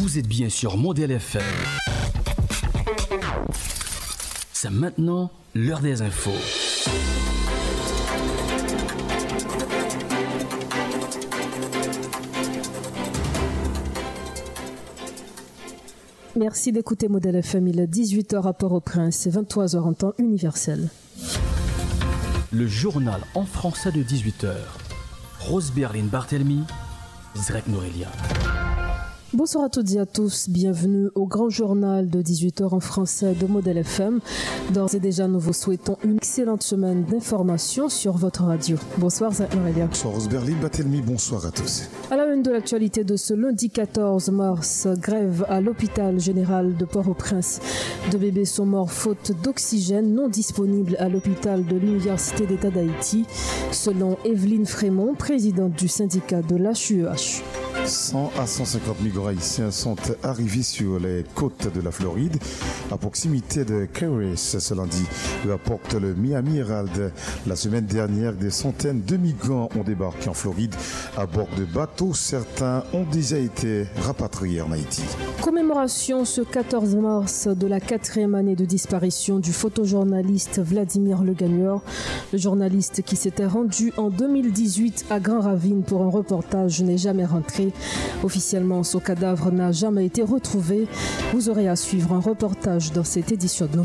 Vous êtes bien sur Modèle FM. C'est maintenant l'heure des infos. Merci d'écouter Modèle FM. Il est 18h à Port-au-Prince et 23h en temps universel. Le journal en français de 18h. Rose Berlin Barthelmy, Zrek Norelia. Bonsoir à toutes et à tous, bienvenue au grand journal de 18h en français de Modèle FM. D'ores et déjà, nous vous souhaitons une excellente semaine d'information sur votre radio. Bonsoir Norelia. Bonsoir Rosberlin Batelmi, bonsoir à tous. À la une de l'actualité de ce lundi 14 mars, grève à l'hôpital général de Port-au-Prince. Deux bébés sont morts faute d'oxygène non disponible à l'hôpital de l'Université d'État d'Haïti, selon Evelyne Frémont, présidente du syndicat de l'HUEH. 100 à 150 migrants haïtiens sont arrivés sur les côtes de la Floride, à proximité de Caris ce lundi, rapporte le Miami Herald. La semaine dernière, des centaines de migrants ont débarqué en Floride à bord de bateaux. Certains ont déjà été rapatriés en Haïti. Commémoration ce 14 mars de la quatrième année de disparition du photojournaliste Vladimir Le le journaliste qui s'était rendu en 2018 à Grand Ravine pour un reportage n'est jamais rentré. Officiellement, son cadavre n'a jamais été retrouvé. Vous aurez à suivre un reportage dans cette édition de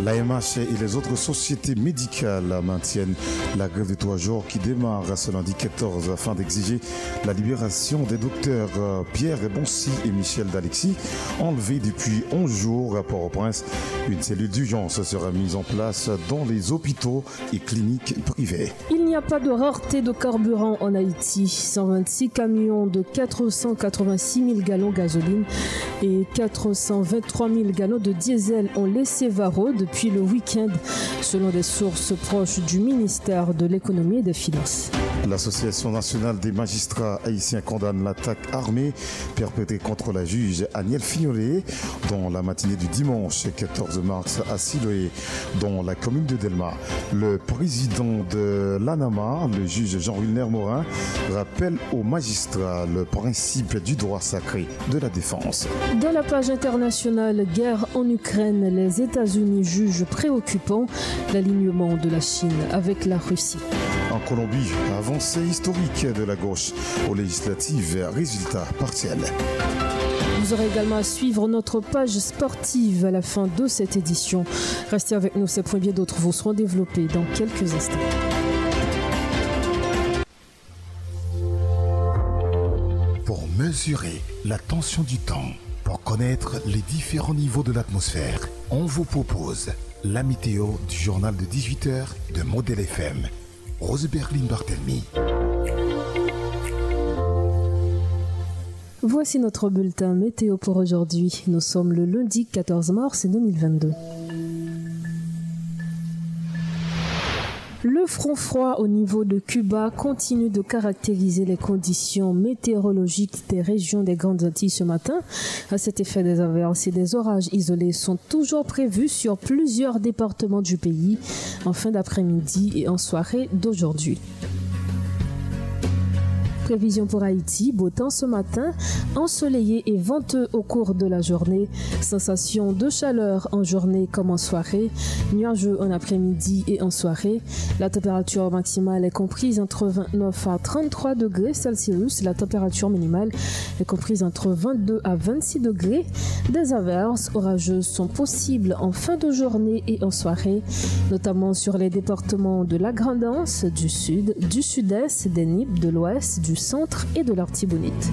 nouvelles. L'AMH et les autres sociétés médicales maintiennent la grève de trois jours qui démarre ce lundi 14 afin d'exiger la libération des docteurs Pierre Boncy et Michel D'Alexis, enlevés depuis 11 jours à Port-au-Prince. Une cellule d'urgence sera mise en place dans les hôpitaux et cliniques privées. Il n'y a pas de rareté de carburant en Haïti. 126 camions de 486 000 gallons gasoline et 423 000 gallons de diesel ont laissé Varro le week-end, selon des sources proches du ministère de l'économie et des finances. L'Association nationale des magistrats haïtiens condamne l'attaque armée perpétrée contre la juge Agnès Fignolet dans la matinée du dimanche 14 mars à Siloé, dans la commune de Delma. Le président de l'ANAMA, le juge Jean-Wilner Morin, rappelle aux magistrats le principe du droit sacré de la défense. Dans la page internationale Guerre en Ukraine, les États-Unis jugent préoccupant l'alignement de la Chine avec la Russie. En Colombie, avancée historique de la gauche aux législatives, résultat partiel. Vous aurez également à suivre notre page sportive à la fin de cette édition. Restez avec nous, ces points bien d'autres vous seront développés dans quelques instants. Pour mesurer la tension du temps, pour connaître les différents niveaux de l'atmosphère, on vous propose la météo du journal de 18h de Modèle FM. Rose Berlin Barthelmy. Voici notre bulletin météo pour aujourd'hui. Nous sommes le lundi 14 mars 2022. Le front froid au niveau de Cuba continue de caractériser les conditions météorologiques des régions des Grandes Antilles ce matin. À cet effet, des averses et des orages isolés sont toujours prévus sur plusieurs départements du pays en fin d'après-midi et en soirée d'aujourd'hui. Prévision pour Haïti, beau temps ce matin, ensoleillé et venteux au cours de la journée. Sensation de chaleur en journée comme en soirée. Nuageux en après-midi et en soirée. La température maximale est comprise entre 29 à 33 degrés Celsius. La température minimale est comprise entre 22 à 26 degrés. Des averses orageuses sont possibles en fin de journée et en soirée, notamment sur les départements de la Grandance, du Sud, du Sud-Est, des Nippes, de l'Ouest, du centre et de l'Artibonite.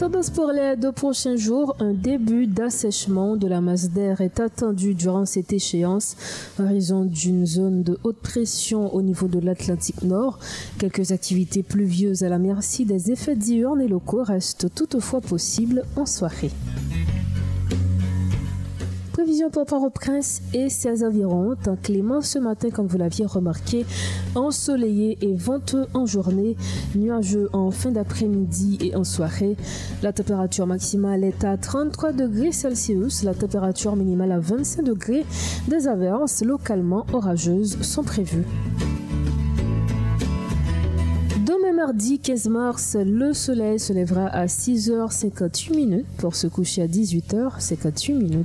Tendance pour les deux prochains jours, un début d'assèchement de la masse d'air est attendu durant cette échéance en raison d'une zone de haute pression au niveau de l'Atlantique Nord. Quelques activités pluvieuses à la merci des effets diurnes et locaux restent toutefois possibles en soirée. Prévision pour Port-au-Prince et ses environs. Temps clément ce matin, comme vous l'aviez remarqué, ensoleillé et venteux en journée, nuageux en fin d'après-midi et en soirée. La température maximale est à 33 degrés Celsius, la température minimale à 25 degrés. Des averses localement orageuses sont prévues. mardi 15 mars, le soleil se lèvera à 6h58 minutes pour se coucher à 18h58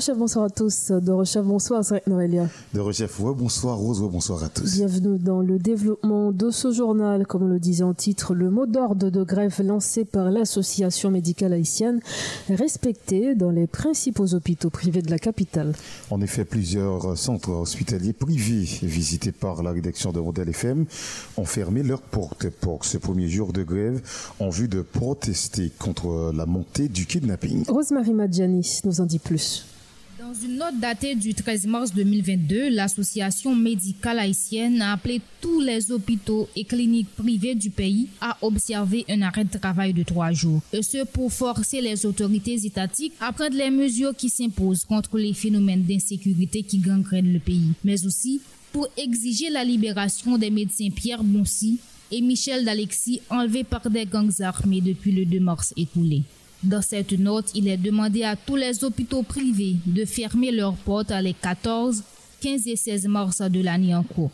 Dorochef, bonsoir à tous. Dorochef, bonsoir, Noélia. Dorochef, ouais, bonsoir Rose, ouais, bonsoir à tous. Bienvenue dans le développement de ce journal. Comme on le disait en titre, le mot d'ordre de grève lancé par l'Association médicale haïtienne respecté dans les principaux hôpitaux privés de la capitale. En effet, plusieurs centres hospitaliers privés visités par la rédaction de Modèle FM ont fermé leurs portes pour ce premier jour de grève en vue de protester contre la montée du kidnapping. Rosemary Madjani nous en dit plus. Dans une note datée du 13 mars 2022, l'Association médicale haïtienne a appelé tous les hôpitaux et cliniques privés du pays à observer un arrêt de travail de trois jours. Et ce pour forcer les autorités étatiques à prendre les mesures qui s'imposent contre les phénomènes d'insécurité qui gangrènent le pays, mais aussi pour exiger la libération des médecins Pierre Boncy et Michel D'Alexis enlevés par des gangs armés depuis le 2 mars écoulé. Dans cette note, il est demandé à tous les hôpitaux privés de fermer leurs portes les 14, 15 et 16 mars de l'année en cours.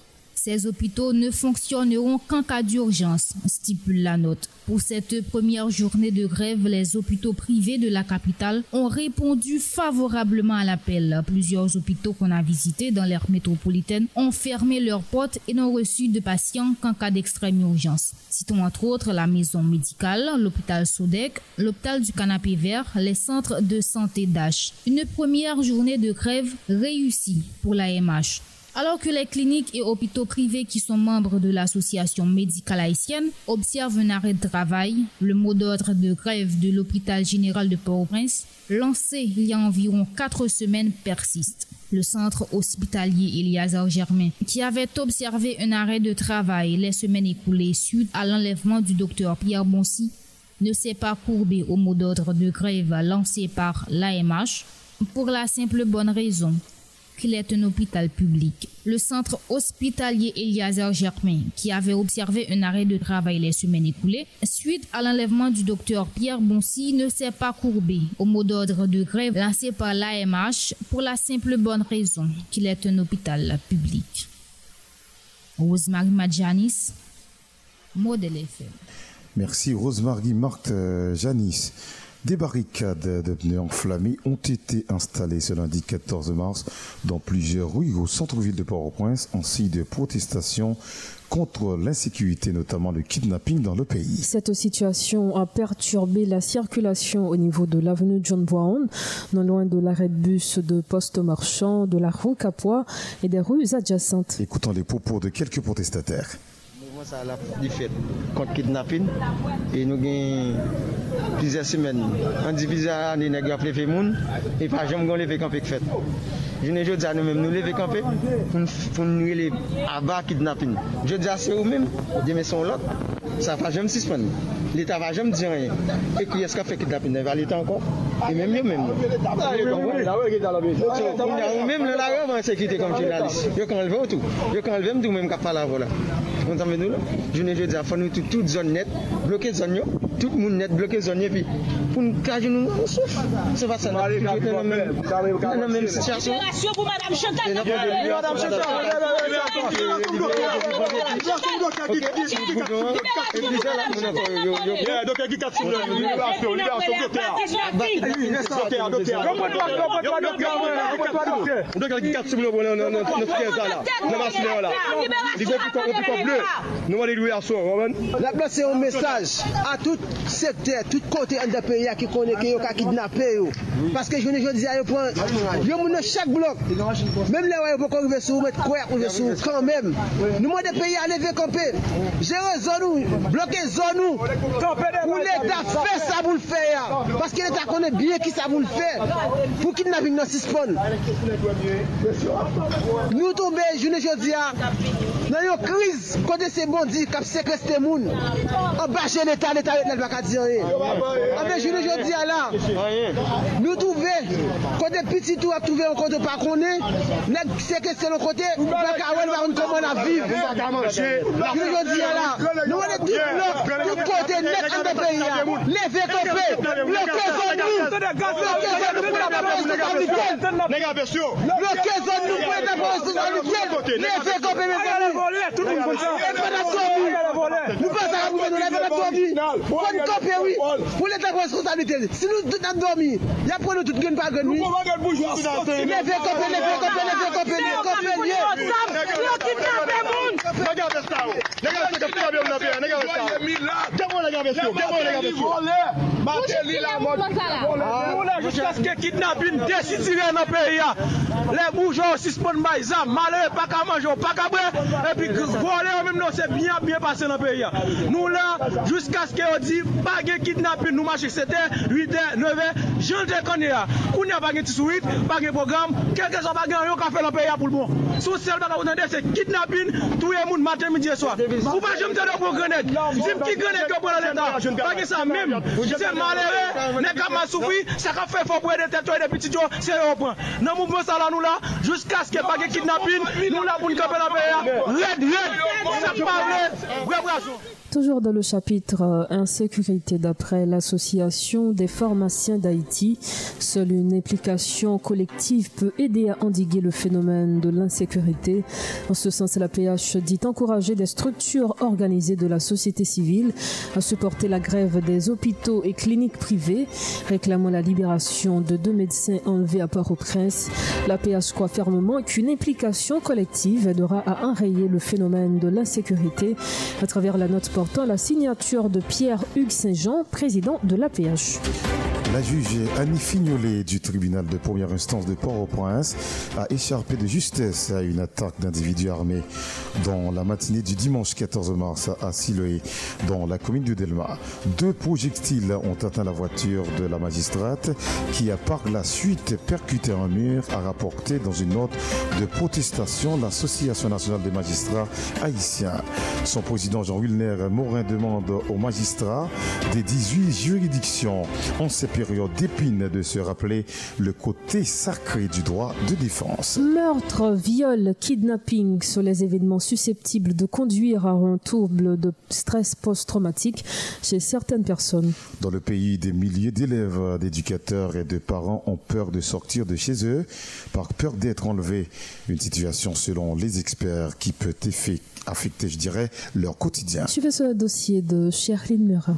Ces hôpitaux ne fonctionneront qu'en cas d'urgence, stipule la note. Pour cette première journée de grève, les hôpitaux privés de la capitale ont répondu favorablement à l'appel. Plusieurs hôpitaux qu'on a visités dans l'aire métropolitaine ont fermé leurs portes et n'ont reçu de patients qu'en cas d'extrême urgence. Citons entre autres la maison médicale, l'hôpital Sodec, l'hôpital du Canapé Vert, les centres de santé d'H. Une première journée de grève réussie pour la MH. Alors que les cliniques et hôpitaux privés qui sont membres de l'association médicale haïtienne observent un arrêt de travail, le mot d'ordre de grève de l'hôpital général de Port-au-Prince, lancé il y a environ quatre semaines, persiste. Le centre hospitalier Eliazar Germain, qui avait observé un arrêt de travail les semaines écoulées suite à l'enlèvement du docteur Pierre Boncy, ne s'est pas courbé au mot d'ordre de grève lancé par l'AMH pour la simple bonne raison qu'il est un hôpital public. Le centre hospitalier Eliazer Germain, qui avait observé un arrêt de travail les semaines écoulées, suite à l'enlèvement du docteur Pierre Boncy, ne s'est pas courbé au mot d'ordre de grève lancé par l'AMH pour la simple bonne raison qu'il est un hôpital public. Rosemary Madjanis, Modèle FM. Merci Rosemary Marc Janis. Des barricades de pneus enflammés ont été installées ce lundi 14 mars dans plusieurs rues au centre-ville de Port-au-Prince en signe de protestation contre l'insécurité, notamment le kidnapping dans le pays. Cette situation a perturbé la circulation au niveau de l'avenue John Brown, non loin de l'arrêt de bus de Poste Marchand, de la rue Capois et des rues adjacentes. Écoutons les propos de quelques protestataires. sa la li fet kont kidnapin e nou gen plize semen an divize an de negaf le fe moun e pa jom gon le fe kampe k fet jounen jodja nou men nou le fe kampe pou nou le ava kidnapin jodja se ou men deme son lot sa pa jom sispan l'Etat va jom di ranyen e ki eska fe kidnapin ne va l'Etat ankon e men yo men ou men le la rev an sekite kom jounalist yo kan leve ou tou yo kan leve mdou men kap pala vola entendez nous Je ne dis à faut nous toute zone nette, bloquer zone tout le monde net bloqué zone et puis pour nous cacher nous souffle. C'est pas ça. Dans la même situation. pour Madame Chantal. Madame nous allons louer à son. La place, c'est un message à tout secteur, tout côté de pays qui connaît qui a kidnappé. Parce que je ne dis à point, je me chaque bloc. Même là, vous pouvez arriver sur mettre quoi, vous sur quand même. Nous, moi, des pays à lever camper. Gérer zone nous, bloquer zone nous. Pour l'État fait ça vous le faire. Parce que l'État connaît bien qui ça vous le fait. Pour kidnapping dans six Nous tombons, je ne dis à. Nan yon kriz, kote se bondi kap sekreste moun, an bache l'Etat, l'Etat yon baka diyan ye. An be jounen joun diyan la, nou touve, kote piti tou ap touve an kote pa konen, nan sekreste l'on kote, baka wèl wakoun koman ap viv. Jounen joun diyan la, nou wèle tout blok, tout kote, net an de peyi ya, leve kope, bloke kon nou, bloke Nega besyo. Lorske zon nou pou ete pou ansi zon nou tjen. Ne se kope me vane. E fè da sobi. Nou pa sa rapouve nou, la ve nan dormi. Fon kopye wè, pou lè tak responsabilite. Si nou tout nan dormi, ya pou nou tout gen pa gen wè. Nou pou man gen boujou sou dan te. Le ve kopye, le ve kopye, le ve kopye, le kopye liye. Yo ki tape moun. Nega ve sa ou. Nega ve sa ou. Nega ve sa ou. Nega ve sa ou. Demon nega ve sa ou. Demon nega ve sa ou. Matè li la mod. Mou la jouska ske kidnapin desitire nan peyi ya. Le boujou sispon may zam. Male pa ka manjou, pa ka bre. E pi vole ou mèm nou se byan byan pase nan. nan peyi ya. Nou la, jiska skè yo di, bagen kidnapin nou mache sete, 8e, 9e, jen te konye ya. Koun ya bagen tisouit, bagen program, kelke so bagen yo ka fe nan peyi ya pou l'bon. Sou sel baga ou nan de se kidnapin, touye moun maten midi e swa. Ou pa jem te do pou grenet, zim ki grenet yo pou la leta, bagen sa mèm, se malere, ne ka masoufri, se ka fe fok wè de tetoy de piti jo, se yo pran. Nan mou mwen sa la nou la, jiska skè bagen kidnapin, nou la pou n'kape nan peyi ya, red, red, se pa vle, Brasil! Toujours dans le chapitre euh, insécurité d'après l'Association des pharmaciens d'Haïti, seule une implication collective peut aider à endiguer le phénomène de l'insécurité. En ce sens, la PH dit encourager des structures organisées de la société civile à supporter la grève des hôpitaux et cliniques privées, réclamant la libération de deux médecins enlevés à Port-au-Prince. La PH croit fermement qu'une implication collective aidera à enrayer le phénomène de l'insécurité à travers la note la signature de Pierre-Hugues Saint-Jean, président de l'APH. La juge Annie Fignolet du tribunal de première instance de Port-au-Prince a écharpé de justesse à une attaque d'individus armés dans la matinée du dimanche 14 mars à Siloé, dans la commune de Delma. Deux projectiles ont atteint la voiture de la magistrate qui a par la suite percuté un mur, a rapporté dans une note de protestation l'Association nationale des magistrats haïtiens. Son président Jean Wilner Morin demande aux magistrats des 18 juridictions en ces périodes d'épine de se rappeler le côté sacré du droit de défense. Meurtre, viol, kidnapping sont les événements susceptibles de conduire à un trouble de stress post-traumatique chez certaines personnes. Dans le pays, des milliers d'élèves, d'éducateurs et de parents ont peur de sortir de chez eux par peur d'être enlevés. Une situation, selon les experts, qui peut affecter, je dirais, leur quotidien. Suivez ce dossier de Cherline Murat.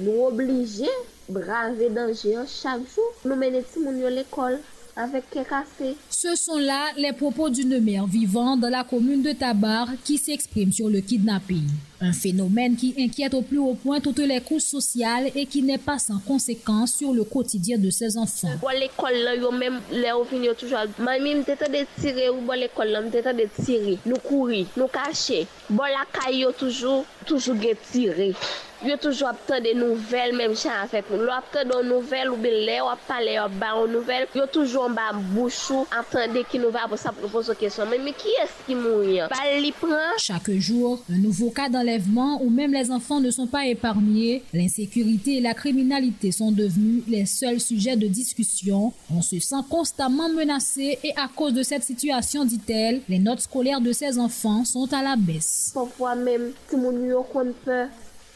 Nous obligés braver danger chaque jour. Nous menons à l'école avec café. Ce sont là les propos d'une mère vivant dans la commune de Tabar qui s'exprime sur le kidnapping. Un phénomène qui inquiète au plus haut point toutes les couches sociales et qui n'est pas sans conséquence sur le quotidien de ses enfants. Bon l'école là, yo même les opinions toujours. Mamie me tente de tirer ou bon l'école là, me tente de tirer. Nous courir, nous cacher. Bon la caille toujours toujours tirer. Yo toujou ap ten de nouvel menm chan a fet moun. Lo ap ten de nouvel ou be le ou ap pale ou ba ou nouvel. Yo toujou an ba bouchou ap ten de ki nouvel ap sa pou pose kesyon. Men mi ki eski moun ya? Ba li pran? Chaque jour, un nouveau cas d'enlèvement où même les enfants ne sont pas épargnés. L'insécurité et la criminalité sont devenus les seuls sujets de discussion. On se sent constamment menacé et à cause de cette situation, dit-elle, les notes scolaires de ces enfants sont à la baisse. Parfois même, si moun yo kon peur,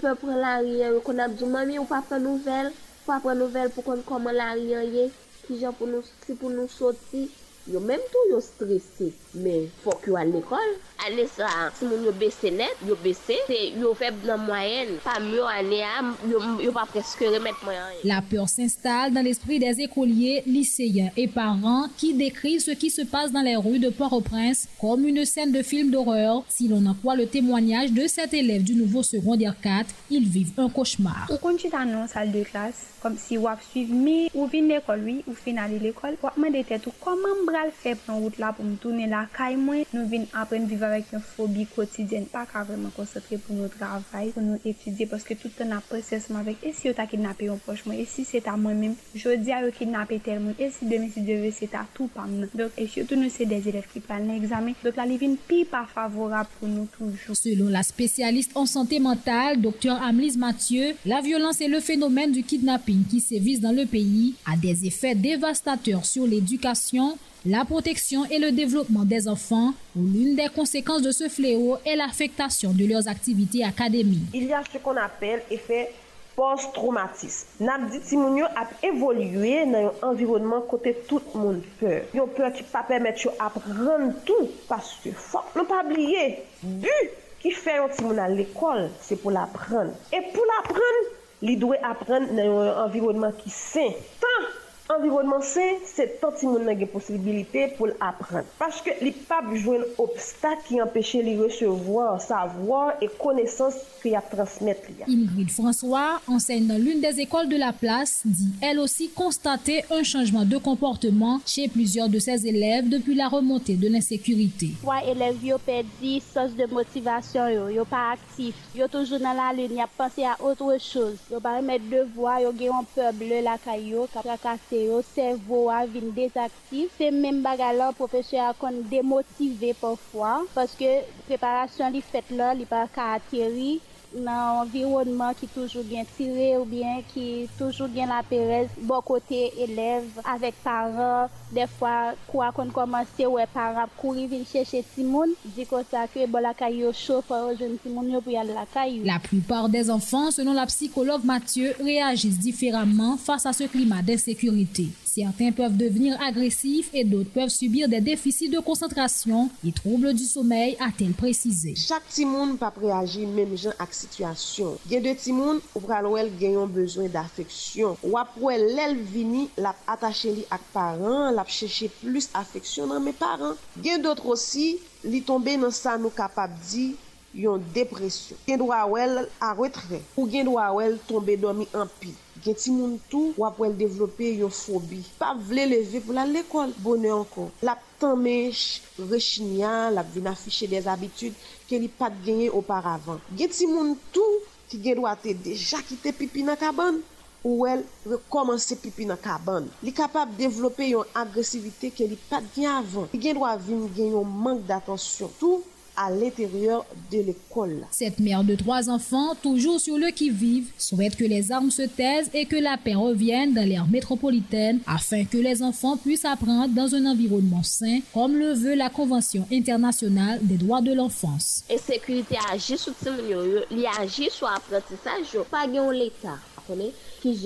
pe pre la riyan, yo kon ap di, mami ou pa pre nouvel, pa pre nouvel pou kon koman la riyan ye, ki jan pou nou, si pou nou soti, yo menm tou yo stresi, men fok yo al l'ekol, aller ça, si mon yo baissé net, yo baissé, c'est yo fait dans moyenne, pas mieux année, yo, yo pas presque remettre moyen. La peur s'installe dans l'esprit des écoliers, lycéens et parents qui décrivent ce qui se passe dans les rues de Port-au-Prince comme une scène de film d'horreur. Si l'on en croit le témoignage de cet élève du nouveau secondaire 4, ils vivent un cauchemar. Ou quand tu en salle de classe, comme si vous suivez, mais ou vin l'école, oui, ou finaler l'école, ou me de tête, comment bral fait prendre route là pour me tourner la caille, moi, nous venons apprendre vivre avec une phobie quotidienne, pas qu'à vraiment concentrer pour notre travail, pour nous étudier, parce que tout le temps, on a avec, et si on t'a kidnappé un proche, et si c'est à moi-même, je dis à eux kidnapper tel monde, et si demain, si veut, c'est à tout par nous. Donc, et surtout, nous, c'est des élèves qui parlent l'examen. Donc, la livine pire pas favorable pour nous toujours. Selon la spécialiste en santé mentale, docteur Amlise Mathieu, la violence et le phénomène du kidnapping qui sévissent dans le pays a des effets dévastateurs sur l'éducation, La protection et le développement des enfants, où l'une des conséquences de ce fléau est l'affectation de leurs activités académiques. Il y a ce qu'on appelle effet post-traumatisme. Nap di timoun yo ap evolye nan yon environman kote tout moun peur. Yon peur ki pa permette yo ap ren tout paske fok. Non pa bliye, bu ki fe yon timoun al l'ekol, se pou la pren. E pou la pren, li dwe ap ren nan yon environman ki sen. Tan! Environnement sain, c'est tant si moun possibilité pour apprendre. Parce que les pas besoin obstacle qui empêche de recevoir savoir et connaissance qu'il a transmettre. Ingrid François enseigne dans l'une des écoles de la place, dit elle aussi constater un changement de comportement chez plusieurs de ses élèves depuis la remontée de l'insécurité. Trois élèves ont perdu sens de motivation, ils sont pas actifs, ils toujours dans la ligne, ils pensé à autre chose. Ils pas remettre devoir, ils ont peur bleu la caillou, qui yo servo a vin desaktif. Se men baga lan, profesye a kon demotive pofwa, paske preparasyon li fet lan, li pa ka atiri, nan environnement qui toujours bien tiré ou bien qui toujours bien la pérez bon côté élève avec parents. Des fois quoi qu'on commence ouais parents courir venir chercher Simone dit comme ça que bon la caillou chauffe jeune Simone pour aller la caillou. La plupart des enfants selon la psychologue Mathieu réagissent différemment face à ce climat d'insécurité Certains peuvent devenir agressifs et d'autres peuvent subir des déficits de concentration et troubles du sommeil, a-t-elle précisé. Chaque timoun pa preagi mèm jan ak situasyon. Gen de timoun, ou pral wèl genyon bezwen d'afeksyon. Wap wèl lèl vini, lap atache li ak paran, lap chèche plus afeksyon nan mè paran. Gen d'autres osi, li tombe nan sa nou kapab di yon depresyon. Gen do a wel a retre, ou gen do a wel tombe domi anpil. Gen ti moun tou wap wel devlope yon fobi. Pa vle leve pou la lekol, bonen ankon. La tanmej, rechinyan, la vin afiche des abitud ke li pat genye oparavan. Gen ti moun tou ki gen do a te deja kite pipi nan kaban, ou el rekomansi pipi nan kaban. Li kapab devlope yon agresivite ke li pat genye avan. Gen do a vin gen yon mank d'atensyon tou, à l'intérieur de l'école. Cette mère de trois enfants, toujours sur le qui-vive, souhaite que les armes se taisent et que la paix revienne dans l'aire métropolitaine afin que les enfants puissent apprendre dans un environnement sain, comme le veut la Convention internationale des droits de l'enfance. Et sécurité agit sur il agit sur l'apprentissage, pas l'État qui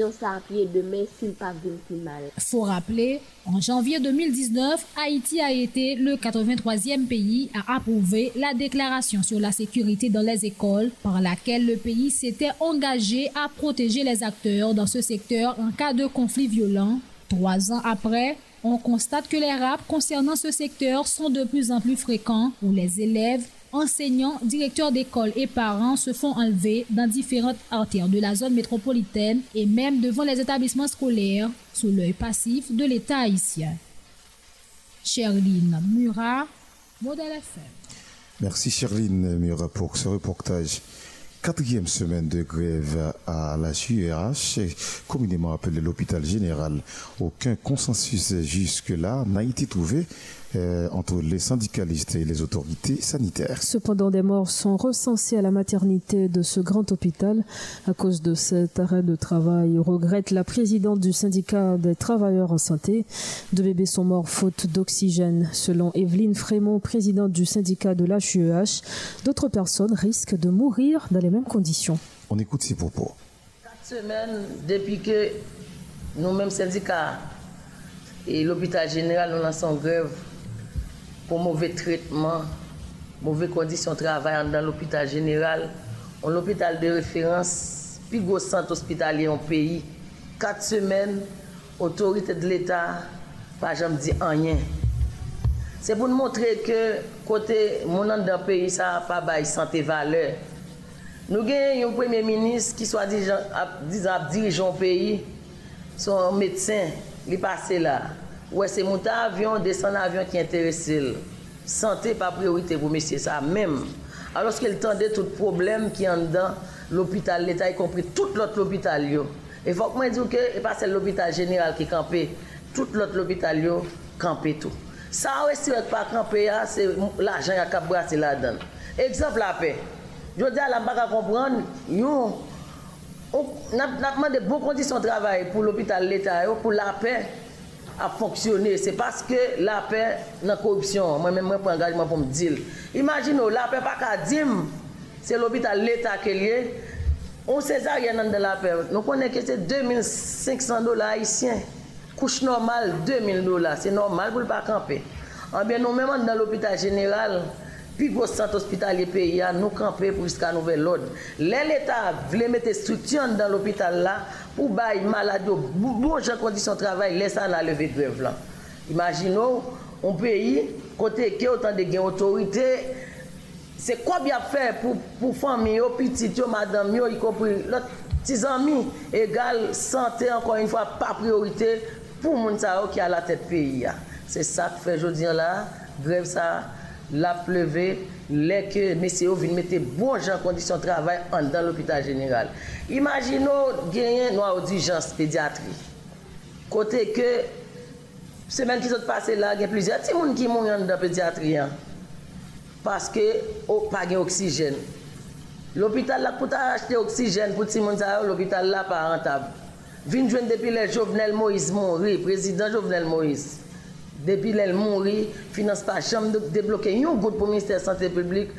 demain s'il pas mal. Faut rappeler, en janvier 2019, Haïti a été le 83e pays à approuver la déclaration sur la sécurité dans les écoles par laquelle le pays s'était engagé à protéger les acteurs dans ce secteur en cas de conflit violent. Trois ans après, on constate que les rapes concernant ce secteur sont de plus en plus fréquents où les élèves enseignants, directeurs d'école et parents se font enlever dans différentes artères de la zone métropolitaine et même devant les établissements scolaires sous l'œil passif de l'État haïtien. Sherline Murat, Modèle FM. Merci Sherline Murat pour ce reportage. Quatrième semaine de grève à la JEH, communément appelée l'hôpital général. Aucun consensus jusque-là n'a été trouvé euh, entre les syndicalistes et les autorités sanitaires. Cependant, des morts sont recensés à la maternité de ce grand hôpital à cause de cet arrêt de travail. Regrette la présidente du syndicat des travailleurs en santé. Deux bébés sont morts faute d'oxygène. Selon Evelyne Frémont, présidente du syndicat de l'HUEH, d'autres personnes risquent de mourir dans les mêmes conditions. On écoute ses propos. Quatre semaines depuis que nous-mêmes syndicats et l'hôpital général nous lançons grève pour mauvais traitement, mauvaises conditions de travail dans l'hôpital général. L'hôpital de référence, plus gros centre hospitalier au pays, quatre semaines, autorité de l'État, pas jamais dit rien. C'est pour nous montrer que côté mon dans pays ça pas bail santé valeur. Nous avons un premier ministre qui soit disant dirigeant pays, son médecin, il est passé là. Ouè se mouta avyon, desan avyon ki enterese l. Sante pa priorite pou mesye sa mèm. Aloske l tende tout problem ki an dan l'opital l'Etat, y kompri tout lot l'opital yo. E fòk mwen diw ke, e pa se l'opital general ki kampe, tout lot l'opital yo kampe tou. Sa wè si wèk pa kampe ya, se l'ajan ya kap brase la dan. Ekzamp la pe. Jodi a la mbaka kompran, yon, nap mande bon kondisyon travay pou l'opital l'Etat yo, pou la pe, a fonksyonè. Se paske la pe nan korupsyon. Mwen mwen mwen pou angajman pou mdil. Imagin nou, la pe pa ka dim. Se l'opital l'Etat ke liye. On sezaryen nan de la pe. Nou konen ke se 2500 dola haisyen. Kouche normal, 2000 dola. Se normal pou l'pa kampe. Anbyen eh nou menman nan l'opital general. Pi pou sant ospital ye peyi ya, nou kampe pou jiska nouvel od. Lè l'Etat vle mette soutyon dan l'opital la. Pour bailler malade, bon conditions de travail, laisse la lever grève là. Imaginons un pays côté qui autant de autorité c'est quoi bien faire pour pour famille, petits, madame, y compris l'autre petits amis égal santé encore une fois pas priorité pour moun qui a la tête pays. C'est ça que fait aujourd'hui là, grève ça la pleve, lè ke mesè yo vin mette bon jan kondisyon travay an dan l'hôpital general. Imagino genyen nou a odijans pediatri. Kote ke semen ki sot pase la gen plizè, ti moun ki moun yon dan pediatriyan. Paske ou pa gen oksijen. L'hôpital la pou ta achete oksijen pou ti moun sa yo, l'hôpital la pa rentab. Vin jwen depi le Jovenel Moïse Monri, prezident Jovenel Moïse. Depuis qu'elle mourit, finance pas chambre de débloquer un goutte pour le ministère de la Santé publique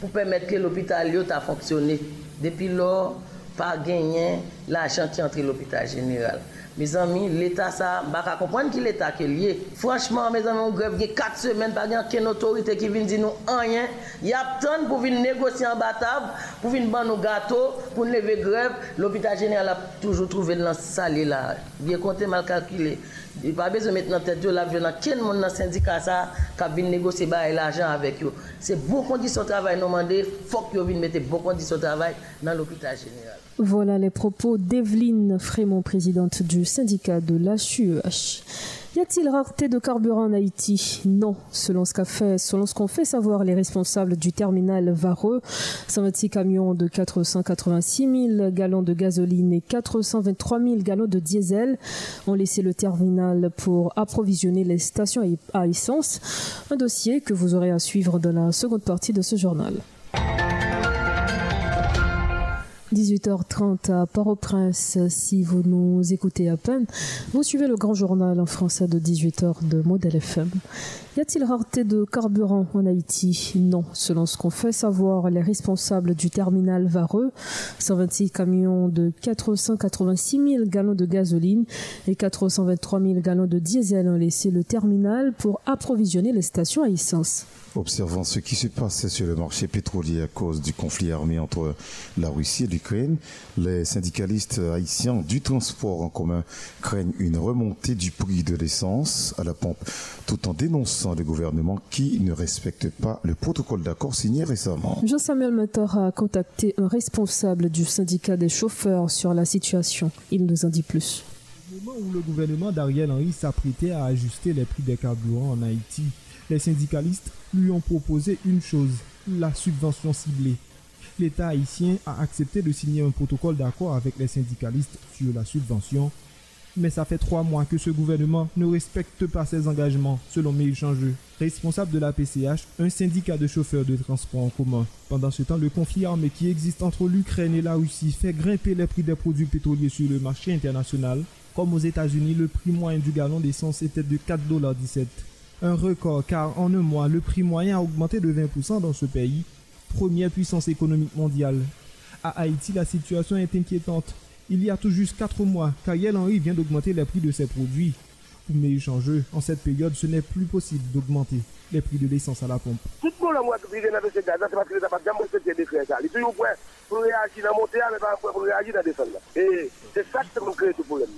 pour permettre que l'hôpital ait fonctionné. Depuis lors, pas gagné l'argent qui entre l'hôpital général. Mes amis, l'État, ça, je ne comprendre qui l'État qui est lié. Franchement, mes amis, on grève 4 semaines, pas aucune autorité qui vient dire nous rien. Il y a tant pour venir négocier en bataille, pour venir vendre nos gâteaux, pour lever grève. L'hôpital général a toujours trouvé dans salle là. Bien compté, mal calculé. Il n'y a pas besoin de mettre dans tête de la violence. Quel monde dans le syndicat ça, qui vient négocier l'argent avec eux. C'est bonnes conditions de travail, nous. Il faut que vous mettre bonnes conditions de travail dans l'hôpital général. Voilà les propos d'Evelyne Frémont, présidente du syndicat de l'HUEH. Y a-t-il rareté de carburant en Haïti? Non, selon ce qu'a fait, qu'ont fait savoir les responsables du terminal Vareux, 126 camions de 486 000 gallons de gasoline et 423 000 gallons de diesel ont laissé le terminal pour approvisionner les stations à essence. Un dossier que vous aurez à suivre dans la seconde partie de ce journal. 18h30 à Port-au-Prince. Si vous nous écoutez à peine, vous suivez le grand journal en français de 18h de Modèle FM. Y a-t-il rareté de carburant en Haïti? Non. Selon ce qu'on fait savoir les responsables du terminal Vareux, 126 camions de 486 000 gallons de gasoline et 423 000 gallons de diesel ont laissé le terminal pour approvisionner les stations à essence. Observant ce qui se passe sur le marché pétrolier à cause du conflit armé entre la Russie et l'Ukraine, les syndicalistes haïtiens du transport en commun craignent une remontée du prix de l'essence à la pompe, tout en dénonçant le gouvernement qui ne respecte pas le protocole d'accord signé récemment. Jean-Samuel Mator a contacté un responsable du syndicat des chauffeurs sur la situation. Il nous en dit plus. Au moment où le gouvernement d'Ariel Henry s'apprêtait à ajuster les prix des carburants en Haïti, les syndicalistes lui ont proposé une chose, la subvention ciblée. L'État haïtien a accepté de signer un protocole d'accord avec les syndicalistes sur la subvention, mais ça fait trois mois que ce gouvernement ne respecte pas ses engagements, selon Meil Changeux, responsable de la PCH, un syndicat de chauffeurs de transport en commun. Pendant ce temps, le conflit armé qui existe entre l'Ukraine et la Russie fait grimper les prix des produits pétroliers sur le marché international. Comme aux États-Unis, le prix moyen du gallon d'essence était de 4,17$. Un record car en un mois, le prix moyen a augmenté de 20% dans ce pays, première puissance économique mondiale. À Haïti, la situation est inquiétante. Il y a tout juste 4 mois, Kayel Henry vient d'augmenter les prix de ses produits. Pour mes échangeux, en cette période, ce n'est plus possible d'augmenter les prix de l'essence à la pompe. Tout le monde a ce gaz, c'est parce l'État n'a pas de. Il est toujours prêt pour réagir dans la montée, mais pas pour réagir dans la descente. Et c'est ça qui crée tout problème.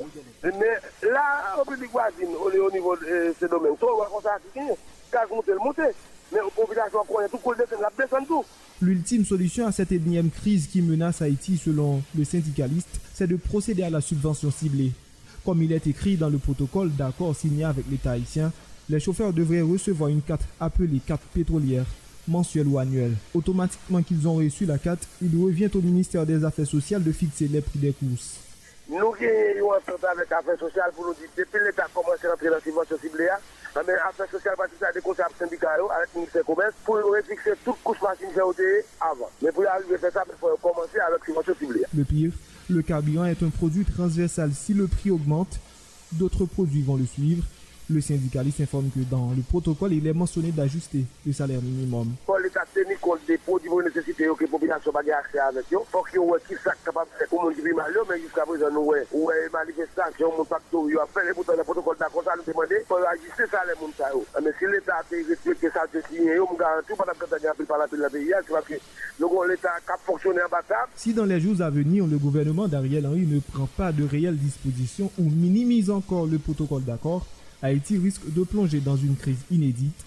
Mais là, au public voisine, au niveau de ce domaine, tout le monde a fait ça, gaz monte, le monte. Mais la population connaît tout, la descend tout. L'ultime solution à cette énième crise qui menace Haïti, selon le syndicaliste, c'est de procéder à la subvention ciblée. Comme il est écrit dans le protocole d'accord signé avec l'État haïtien, Les chauffeurs devraient recevoir une carte appelée carte pétrolière mensuelle ou annuelle. Automatiquement qu'ils ont reçu la carte, il revient au ministère des Affaires sociales de fixer les prix des courses. Nous avons avec pour nous dire, depuis l'État a commencé à entrer dans la subvention ciblée, participe à des conseils syndicats avec le ministère du Commerce pour refixer toute couche machine COT avant. Mais pour arriver à faire ça, il faut commencer avec subvention ciblée. Le pire, le carburant est un produit transversal. Si le prix augmente, d'autres produits vont le suivre. Le syndicaliste informe que dans le protocole, il est mentionné d'ajuster le salaire minimum. Pour l'État tenir compte des produits pour nécessiter que la population ait accès avec eux, il faut qu'il y ait qui est capable de faire pour le monde mal, mais jusqu'à présent, nous avons une manifestation, mon factory, a fait les boutons le protocole d'accord, ça nous demande pour ajuster ça les gens. Mais si l'État a respecté ça, je signé, je me garantis pas que ça a par la pays, c'est parce que l'État a fonctionné en bataille. Si dans les jours à venir, le gouvernement d'Ariel Henry ne prend pas de réelles dispositions ou minimise encore le protocole d'accord, Haïti risque de plonger dans une crise inédite,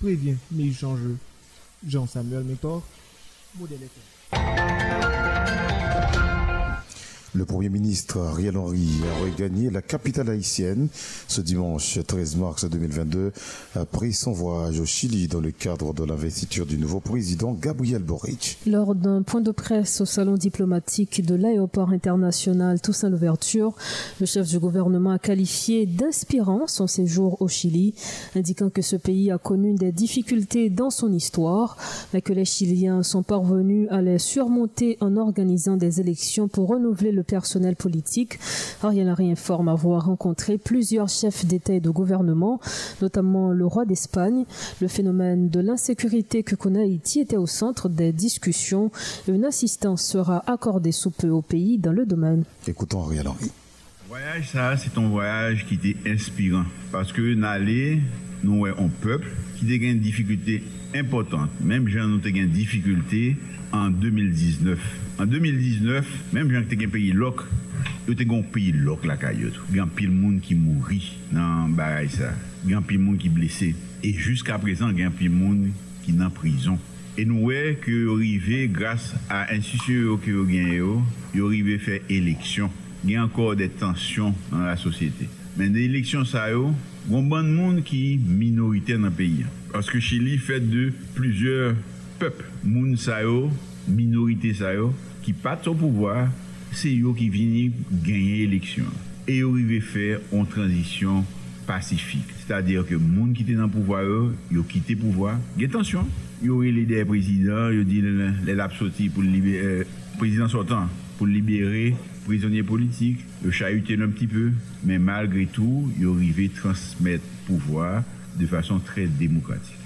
prévient Méjean Jean-Samuel Métor, modèle le Premier ministre Ariel Henry a regagné la capitale haïtienne ce dimanche 13 mars 2022 après son voyage au Chili dans le cadre de l'investiture du nouveau président Gabriel Boric. Lors d'un point de presse au salon diplomatique de l'aéroport international Toussaint Louverture, le chef du gouvernement a qualifié d'inspirant son séjour au Chili, indiquant que ce pays a connu des difficultés dans son histoire, mais que les Chiliens sont parvenus à les surmonter en organisant des élections pour renouveler le personnel politique. Ariel Henry informe avoir rencontré plusieurs chefs d'État et de gouvernement, notamment le roi d'Espagne. Le phénomène de l'insécurité que connaît Haïti était au centre des discussions. Une assistance sera accordée sous peu au pays dans le domaine. Écoutons Ariel Henry. Voyage, ça, c'est un voyage qui était inspirant parce que n'allait, nous, un peuple qui a une difficulté importante. Même gens ont une difficulté en 2019. En 2019, menm jan ki te gen peyi lok, yo te gen peyi lok la kayot. Gen pil moun ki mouri nan baray sa. Gen pil moun ki blese. E jiska prezan gen pil moun ki nan prizon. E nou wè ki yo rive grase a insisyon yo ki yo gen yo, yo rive fè eleksyon. Gen ankor de tensyon nan la sosyete. Men de eleksyon sa yo, goun ban moun ki minorite nan peyi. Paske Chili fè de plusieurs peuples. Moun sa minorité qui pas au pouvoir, c'est eux qui viennent gagner l'élection. Et ils arrivent faire une transition pacifique. C'est-à-dire que gens qui étaient dans le pouvoir, ils ont quitté le pouvoir. Attention, ils ont les des présidents, ils ont dit les lap pour libérer, euh, président sortant, pour libérer prisonniers politiques, ils ont chahuté un petit peu, mais malgré tout, ils ont arrivé à transmettre le pouvoir de façon très démocratique.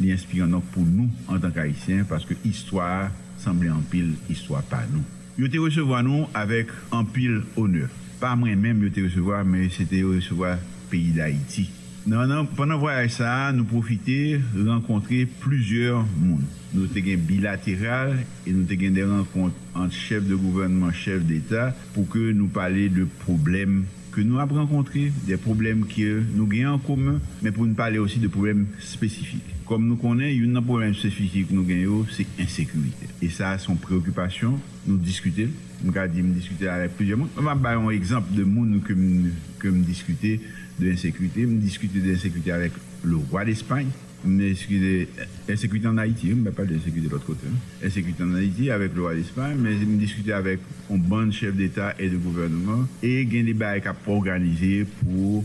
L'inspirant donc pour nous en tant qu'Haïtiens, parce que l'histoire semblait en pile, histoire pas nous. Ont été recevoir nous avec un pile honneur. Pas moi-même, ont été recevoir, mais c'était recevoir pays d'Haïti. Non, non, pendant le voyage, ça, nous profiter rencontrer plusieurs mondes. Nous avons bilatéral et nous avons des rencontres entre chefs de gouvernement, chefs d'État, pour que nous parlions de problèmes que nous avons rencontrés, des problèmes que nous gagnons en commun, mais pour nous parler aussi de problèmes spécifiques. Comme nous connaissons, un problème spécifique que nous gagnons, c'est l'insécurité. Et ça, son préoccupation, nous discuter. Nous avons avec plusieurs gens. Je vais un exemple de monde que nous discuter de l'insécurité. Nous discuter de l'insécurité avec le roi d'Espagne. Discuter de l'insécurité en Haïti, mais pas de l'insécurité de l'autre côté. L'insécurité en Haïti avec le roi d'Espagne, mais nous discuter avec un bon chef d'État et de gouvernement. Et il y a des bails organisés pour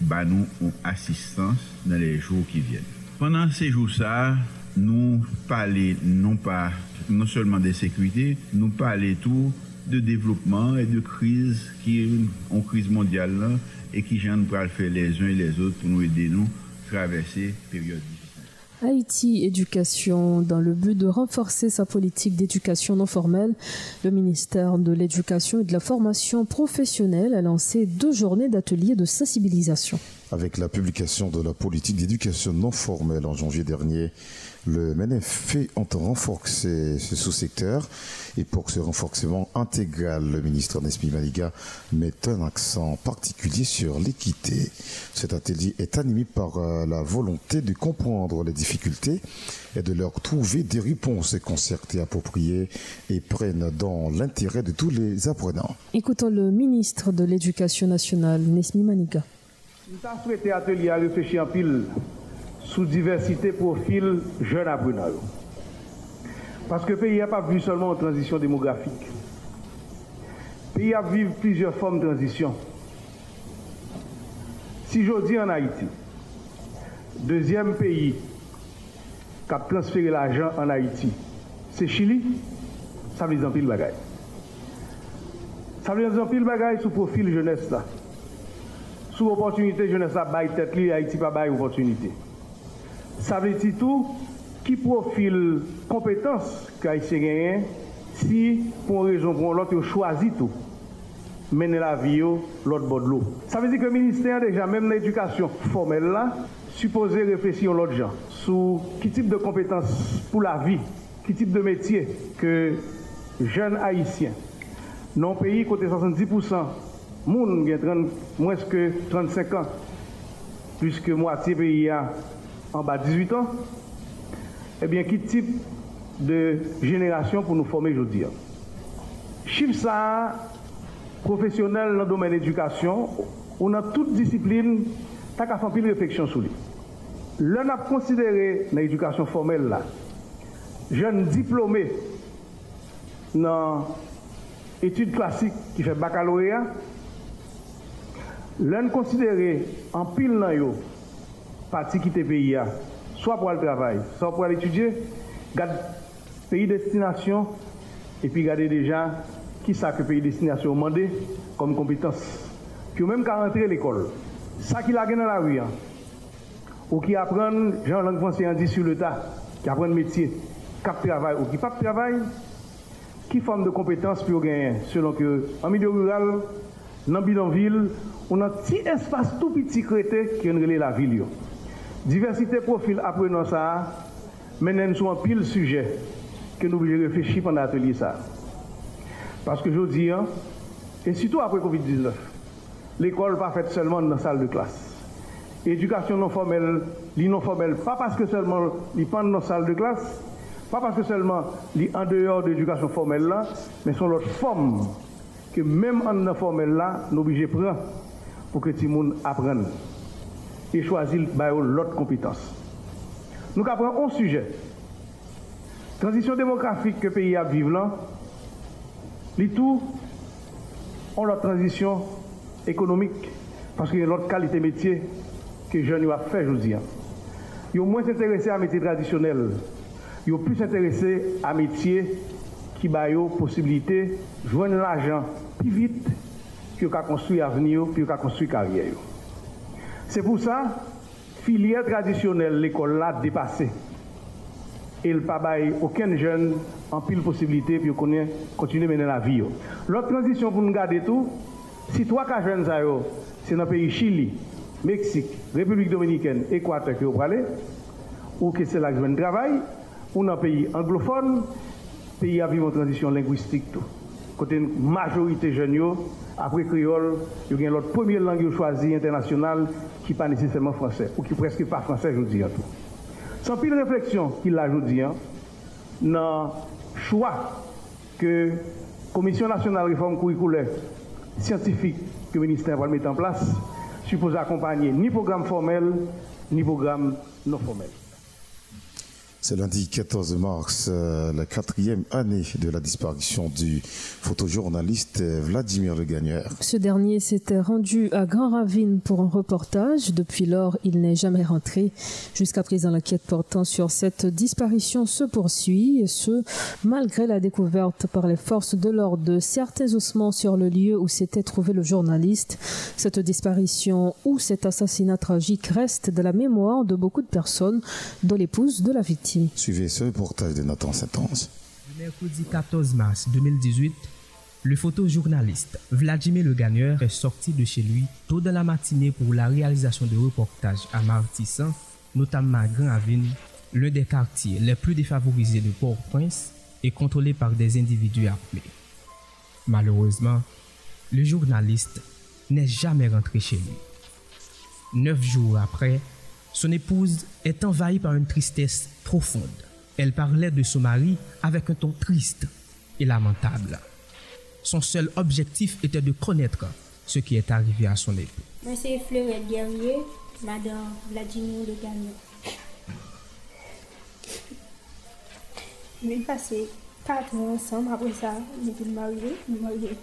nous une assistance dans les jours qui viennent. Pendant ces jours-là, nous parlons non pas non seulement de sécurité, nous parlons tout de développement et de crise qui est une crise mondiale et qui nous faire les uns et les autres pour nous aider nous traverser période Haïti Éducation, dans le but de renforcer sa politique d'éducation non formelle, le ministère de l'Éducation et de la Formation professionnelle a lancé deux journées d'ateliers de sensibilisation. Avec la publication de la politique d'éducation non formelle en janvier dernier, le MENEF fait renforcer ce sous-secteur et pour ce renforcement intégral, le ministre Nesmi Maliga met un accent particulier sur l'équité. Cet atelier est animé par euh, la volonté de comprendre les difficultés et de leur trouver des réponses concertées appropriées et prennent dans l'intérêt de tous les apprenants. Écoutons le ministre de l'Éducation nationale, Nesmi Maniga. Nous avons souhaité atelier à réfléchir en pile sous diversité profil jeune à Brunel. Parce que le pays n'a pas vu seulement une transition démographique. Le pays a vu plusieurs formes de transition. Si je dis en Haïti, deuxième pays qui a transféré l'argent en Haïti, c'est Chili, ça veut dire un pile bagaille. Ça veut dire un pile bagaille sous profil jeunesse là. Sous opportunité jeunesse là, bail tête li, Haïti pas bail opportunité. Ça veut dire tout qui profile compétence qu'Haïtien gagne si pour une raison pour l'autre choisi tout mener la vie l'autre bord de l'eau. Ça veut dire que le ministère déjà même l'éducation formelle là supposé réfléchir l'autre gens sur quel type de compétences pour la vie, quel type de métier que jeunes haïtiens le pays côté 70% moun gen mweske 35 an, pwiske mwati peyi an an ba 18 an, ebyen eh ki tip de jenerasyon pou nou forme jodi an. Chif sa profesyonel nan domen edukasyon, ou nan tout disipline tak a fanpil refleksyon sou li. Lè nan ap konsidere nan edukasyon formel la, jen diplome nan etude klasik ki fe bakalorea, l'on considéré en pile dans yo, parti quitter pays, soit pour le travail, soit pour étudier, garde pays destination, et puis garder déjà qui ça que le pays destination demandé comme compétence. Puis même qu'à rentrer à l'école, ça qu'il a gagné dans la rue, hein. ou qui apprend, genre langue française dit sur le tas, qui apprend métier, qui travail ou qui pas travail, qui forme de compétences pour gagner, selon que en milieu rural, dans bidonville, on a un petit espace tout petit crété qui est la ville. Diversité profil apprenant ça, maintenant nous sommes un pile sujet que nous devons réfléchir pendant l'atelier ça. Parce que je dis, et surtout après Covid-19, l'école pas faite seulement dans la salle de classe. Éducation non formelle, non formelle, pas parce que seulement il pendant dans la salle de classe, pas parce que seulement li en dehors de l'éducation formelle là, mais sont l'autre forme que même en non formelle là, nous obligés prendre pour que tout le monde apprenne et choisir l'autre compétence. Nous apprenons un sujet. Transition démographique que le pays a vivre là, les tout ont leur transition économique parce qu'il y a l'autre qualité métier que les jeunes ont fait aujourd'hui. Ils ont moins s'intéresser à métier traditionnel. Ils ont plus s'intéresser à métier qui ont possibilité de joindre l'argent plus vite que construire l'avenir, puis construire carrière. C'est pour ça, filière traditionnelle, l'école là dépassée et le pas aucun jeune en pile possibilité pour continuer à mener la vie. L'autre transition pour nous garder tout, si trois jeunes c'est dans le pays Chili, Mexique, République dominicaine, Équateur qui vous aller, ou que c'est là que je travail, ou dans un pays anglophone, pays à vivre en transition linguistique tout. Côté majorité jeunes, après créole, il y a l'autre première langue choisie internationale qui n'est pas nécessairement français, ou qui presque pas français, je vous dis. Sans pile réflexion qu'il a aujourd'hui, hein, dans le choix que la Commission nationale de réforme curriculaire scientifique que le ministère va mettre en place, suppose accompagner ni programme formel, ni programme non formel. C'est lundi 14 mars, euh, la quatrième année de la disparition du photojournaliste Vladimir Le Gagneur. Ce dernier s'était rendu à Grand Ravine pour un reportage. Depuis lors, il n'est jamais rentré. Jusqu'à présent, l'enquête portant sur cette disparition se poursuit, et ce, malgré la découverte par les forces de l'ordre de certains ossements sur le lieu où s'était trouvé le journaliste. Cette disparition ou cet assassinat tragique reste de la mémoire de beaucoup de personnes, dont l'épouse de la victime. Suivez ce reportage de Nathan Saint-Onge. Le mercredi 14 mars 2018, le photojournaliste Vladimir Le Gagneur est sorti de chez lui tôt dans la matinée pour la réalisation de reportages à Martissan, notamment à Grand Avine, l'un des quartiers les plus défavorisés de Port-au-Prince et contrôlé par des individus armés. Malheureusement, le journaliste n'est jamais rentré chez lui. Neuf jours après, son épouse est envahie par une tristesse profonde. Elle parlait de son mari avec un ton triste et lamentable. Son seul objectif était de connaître ce qui est arrivé à son époux. Moi, c'est Fleurette Guerrier, Madame Vladimir Le Gagnon. On passé 4 mois ensemble, après ça, on est mariés. mariés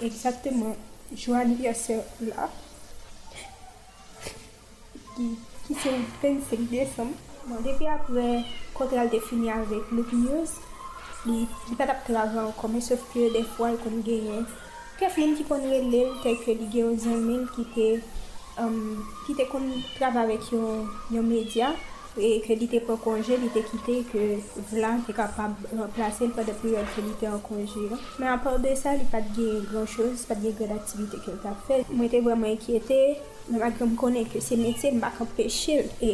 exactement jour anniversaire là, qui, ki se 25 Desem. Bon, depi apre kontral te fini avèk Look News, li, li pat ap travan kome, sef ke defwa l kon genye. Ke film ki kon relel te ke li gen yon zanmen ki te, um, ki te kon trav avèk yon, yon media, e ke li te pou konje, li te kite ke vlan te kapab remplase l pa depi yon ke li te an konje. Men apor de sa, li pat gen gran chos, pat gen gran aktivite ke l ta fe. Mwen te vreman enkyete, mwen akre m konen ke se metye m bak apeshe e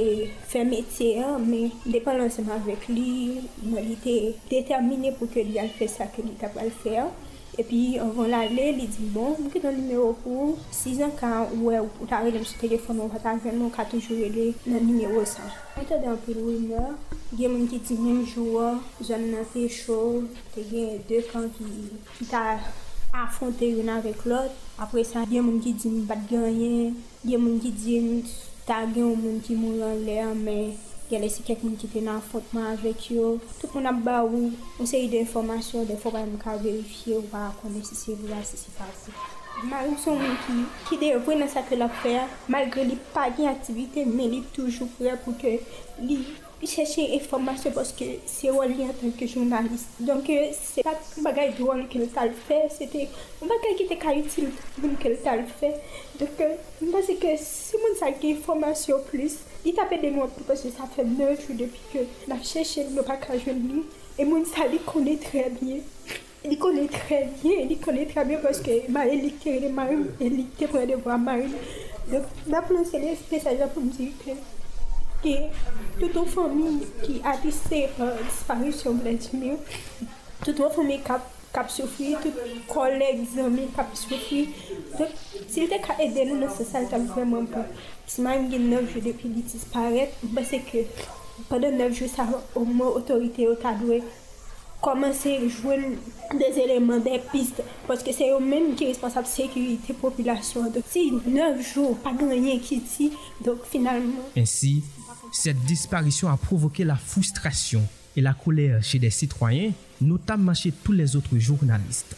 fe metye an, men depan lanseman vek li, mwen li te determine pou ke li al fe sa ke li ta pal fe an. Epi, anvan la le, li di, bon, mwen ki nan nimeyo pou, 6 an ka, wè, ou ta relem sou telefon, mwen pata ven, mwen ka toujou rele nan nimeyo san. Mwen te den pou lou mè, gen mwen ki ti mwen jouwa, zon nan fe chou, te gen de kan ki ta afronte yon avèk lot. Apre sa, gen mwen ki di mwen bat ganyen, gen mwen ki di mwen ta gen mwen ki moun lan le, mwen... Gele si kek moun ki te nan fotman avek yo. Tout moun ap ba ou, ou se yi de informasyon, defo ba mou ka verifiye ou ba akone si se vou la, si se pa se. Ma ou son moun ki, ki de vwe nan sa ke la pre, malgre li pa gen aktivite, men li toujou pre pou ke li chèche informasyon poske se wò li an tanke jounalist. Donk se pat bagay drôle ke l tal fe, se te bagay ki te ka util moun ke l tal fe. Donk mwen se ke si moun sa gen informasyon plus, il t'a des mots parce que ça fait 9 jours depuis que la cherché le bagage nous et mon ça il connaît très bien. Il connaît très bien, il connaît très bien parce que Marie, il est Marie, il était pour de voir Marie. Donc, là, c'est les messages pour me dire que toute une famille qui a été disparu sur Vladimir, toute une famille qui a souffert, tous les collègues, amis qui ont souffert. Donc, s'il était aidé nous dans ce vraiment pas. Si même il y a 9 jours depuis qu'il disparaît, c'est que pendant 9 jours, ça, au moins, l'autorité a dû commencer à jouer des éléments, des pistes, parce que c'est eux-mêmes qui sont responsables de la sécurité de la population. Donc, si 9 jours, pas de rien qui dit, donc finalement. Ainsi, cette disparition a provoqué la frustration et la colère chez des citoyens, notamment chez tous les autres journalistes.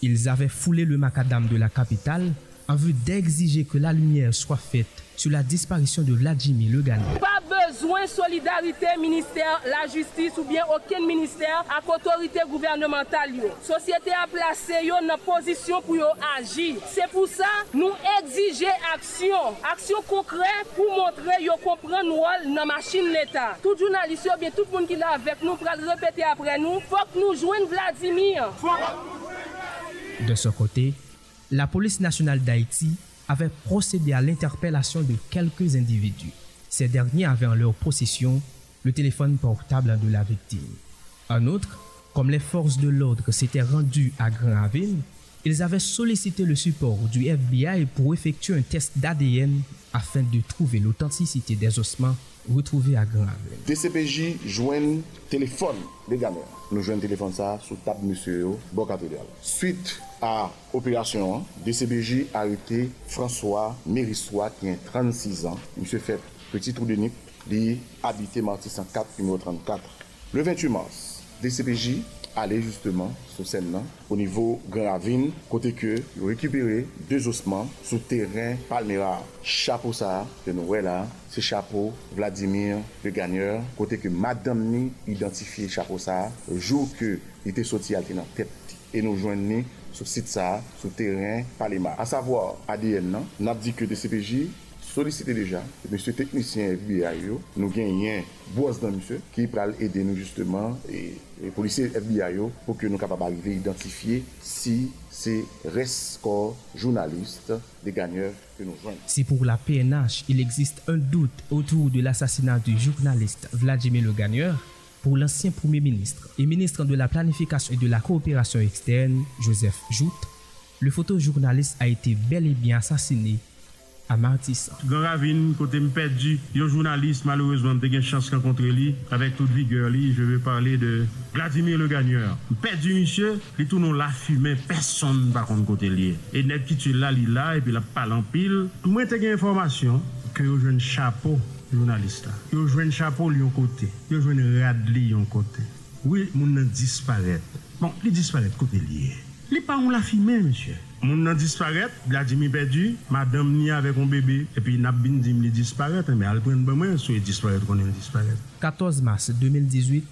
Ils avaient foulé le macadam de la capitale en vue d'exiger que la lumière soit faite sur la disparition de Vladimir Le Pas besoin de solidarité ministère, la justice ou bien aucun ministère à autorité gouvernementale. La société a placé dans une position pour agir. C'est pour ça que nous exigeons action. Action concrète pour montrer que comprend nous dans la machine l'État. Tout journaliste, bien tout le monde qui est avec nous pour répéter après nous, il faut que nous joignons Vladimir. De ce côté, la police nationale d'Haïti avait procédé à l'interpellation de quelques individus. Ces derniers avaient en leur possession le téléphone portable de la victime. En outre, comme les forces de l'ordre s'étaient rendues à Grand ils avaient sollicité le support du FBI pour effectuer un test d'ADN afin de trouver l'authenticité des ossements retrouvés à Grand DCPJ joignent téléphone des gamins. Nous joignons téléphone ça sous table monsieur Bocatérial. Suite à opération, DCBJ a arrêté François Mérissois qui a 36 ans. Monsieur fait petit trou de nid, il habité Marty 104, numéro 34. Le 28 mars, DCPJ aller justement sur scène là au niveau Gravine côté que récupérer deux ossements sous terrain Palmera. Chapeau ça que nous voyons là, c'est chapeau Vladimir le gagneur. Côté que madame ni identifié chapeau ça. Jour que il était sorti à dans tête. Et nous joignons sur site ça sous terrain Palmera. À savoir ADN là, non? n'a dit que DCPJ sollicité déjà, monsieur technicien FBI, nous gagnons boss dans monsieur qui peut aider nous justement et les policiers FBI pour que nous capables d'arriver identifier si c'est reste corps journaliste des gagneurs que nous joignons. Si pour la PNH, il existe un doute autour de l'assassinat du journaliste Vladimir Le Gagneur, pour l'ancien Premier ministre et ministre de la Planification et de la Coopération externe, Joseph Jout, le photojournaliste a été bel et bien assassiné amartisan. Gran Ravine, kote m perdi, yo jounaliste malourezman de gen chans renkontre li, avek tout vigeur li, je ve parle de Vladimir le Gagneur. M perdi misye, li tou nou la fume, person pa kon kote li. E net ki tu la li la, e pi la palan pil. Tou mwen te gen informasyon, ke yo jwen chapo jounaliste la. Yo jwen chapo li yon kote, yo jwen rad li yon kote. Oui, moun nan disparet. Bon, li disparet kote li. Li pa on la fume, misye. Moun nan disparet, Vladimir perdu, madame ni avec un bébé, et puis Nabin dit me disparaît, mais elle prend ben moins, soit disparaît qu'on est disparaît. 14 mars 2018,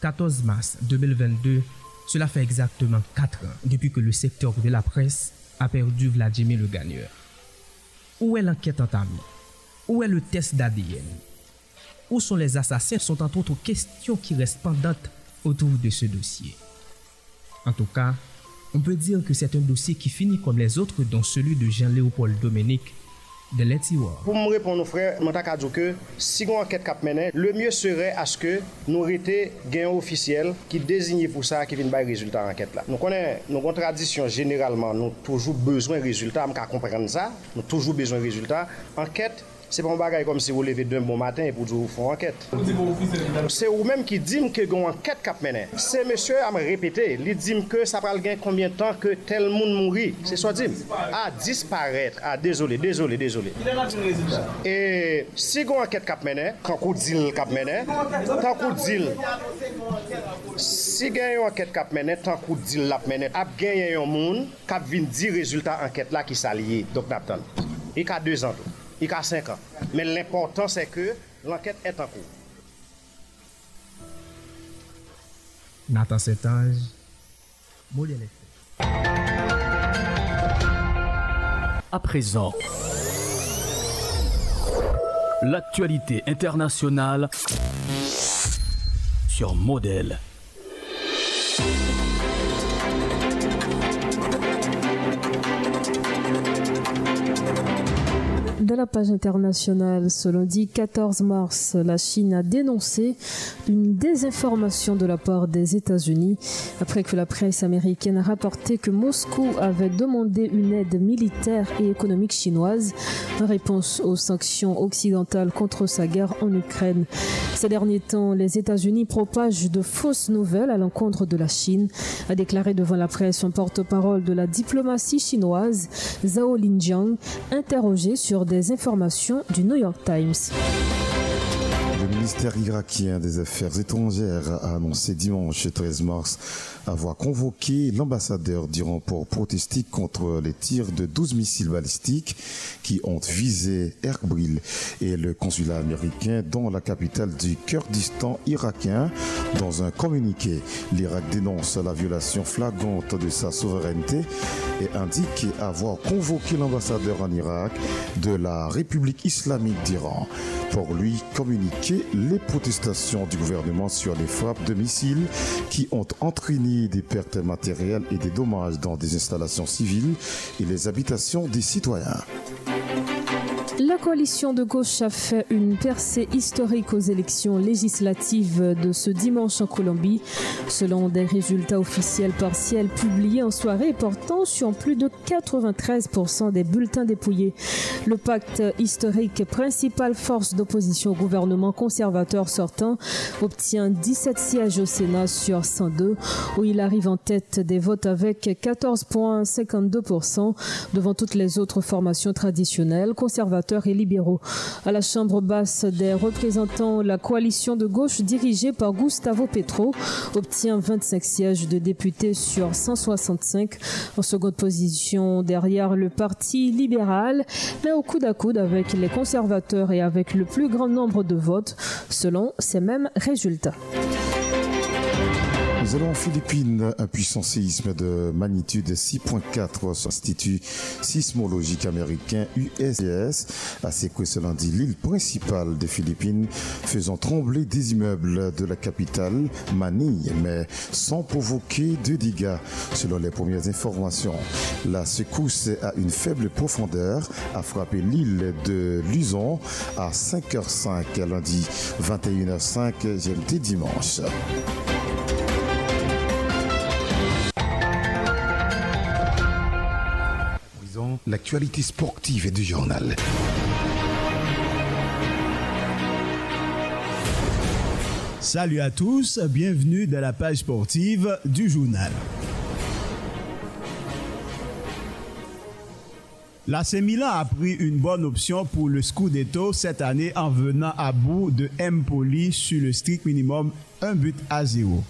14 mars 2022, cela fait exactement 4 ans depuis que le secteur de la presse a perdu Vladimir le gagneur. Où est l'enquête entamée? Où est le test d'ADN Où sont les assassins? Sont entre autres questions qui restent pendantes autour de ce dossier. En tout cas, on peut dire que c'est un dossier qui finit comme les autres, dont celui de Jean-Léopold Dominique de l'Etiwar. Pour me répondre, frère, je dire que si on enquête le mieux serait à ce que nous été gain officiel qui désigne pour ça qui vient de résultat enquête là. Nous connaissons nos tradition généralement, nous toujours besoin de résultats, on comprendre ça, nous toujours besoin de résultats. Enquête Se pon bagay kom si ou leve dwen bon maten e pou djou ou fon anket. Se ou menm ki dim ke gon anket kap menen. Se monsye am repete, li dim ke sa pral gen konbien tan ke tel moun mouri. Se so dim. A disparet. A dezole, dezole, dezole. E si gon anket kap menen, tankou dil kap menen, tankou dil. Si gen yon anket kap menen, tankou dil lap menen. Ap gen yon moun, kap vin di rezultat anket la ki sa liye. Dok nap tan. E ka 2 an tou. Il y a 5 ans. Mais l'important, c'est que l'enquête est en cours. Nathan Setange, modèle À présent, l'actualité internationale sur modèle. De la page internationale, ce lundi 14 mars, la Chine a dénoncé une désinformation de la part des États-Unis après que la presse américaine a rapporté que Moscou avait demandé une aide militaire et économique chinoise en réponse aux sanctions occidentales contre sa guerre en Ukraine. Ces derniers temps, les États-Unis propagent de fausses nouvelles à l'encontre de la Chine, a déclaré devant la presse un porte-parole de la diplomatie chinoise, Zhao Linjiang, interrogé sur des informations du New York Times. Ministère irakien des Affaires étrangères a annoncé dimanche 13 mars avoir convoqué l'ambassadeur d'Iran pour protester contre les tirs de 12 missiles balistiques qui ont visé Erbil et le consulat américain dans la capitale du Kurdistan irakien. Dans un communiqué, l'Irak dénonce la violation flagrante de sa souveraineté et indique avoir convoqué l'ambassadeur en Irak de la République islamique d'Iran pour lui communiquer les protestations du gouvernement sur les frappes de missiles qui ont entraîné des pertes matérielles et des dommages dans des installations civiles et les habitations des citoyens. La coalition de gauche a fait une percée historique aux élections législatives de ce dimanche en Colombie, selon des résultats officiels partiels publiés en soirée portant sur plus de 93% des bulletins dépouillés. Le pacte historique, principale force d'opposition au gouvernement conservateur sortant, obtient 17 sièges au Sénat sur 102, où il arrive en tête des votes avec 14,52% devant toutes les autres formations traditionnelles, libéraux. À la Chambre basse des représentants, la coalition de gauche dirigée par Gustavo Petro obtient 25 sièges de députés sur 165 en seconde position derrière le Parti libéral, mais au coude à coude avec les conservateurs et avec le plus grand nombre de votes selon ces mêmes résultats. Nous allons en Philippines. Un puissant séisme de magnitude 6.4 sur l'Institut sismologique américain USGS a secoué ce lundi l'île principale des Philippines, faisant trembler des immeubles de la capitale, Manille, mais sans provoquer de dégâts. Selon les premières informations, la secousse à une faible profondeur a frappé l'île de Luzon à 5h05 lundi 21h05 GMT dimanche. L'actualité sportive et du journal. Salut à tous, bienvenue dans la page sportive du journal. L'AC Milan a pris une bonne option pour le Scudetto cette année en venant à bout de Empoli sur le strict minimum un but à zéro.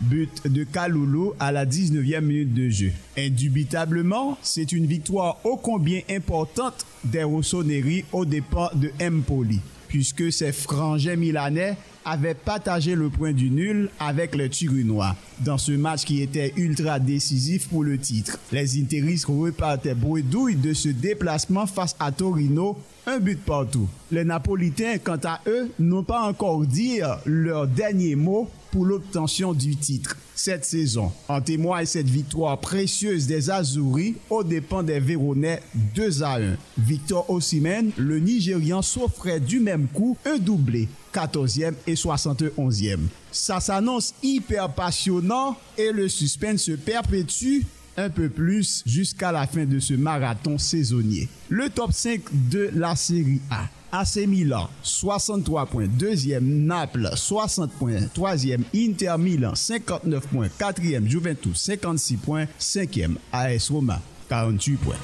But de Kaloulou à la 19e minute de jeu. Indubitablement, c'est une victoire ô combien importante des Rossoneri aux dépens de Empoli, puisque ces frangins milanais avaient partagé le point du nul avec les Turinois dans ce match qui était ultra décisif pour le titre. Les Interistes repartaient bredouille de ce déplacement face à Torino, un but partout. Les Napolitains, quant à eux, n'ont pas encore dit leur dernier mot l'obtention du titre cette saison. En témoigne cette victoire précieuse des Azuris aux dépens des Véronais 2 à 1. Victor Osimhen, le Nigérian, s'offrait du même coup un doublé 14e et 71e. Ça s'annonce hyper passionnant et le suspense se perpétue un peu plus jusqu'à la fin de ce marathon saisonnier. Le top 5 de la série A. AC Milan, 63 points. Deuxième, Naples, 60 points. Troisième, Inter Milan, 59 points. Quatrième, Juventus, 56 points. Cinquième, AS Roma, 48 points.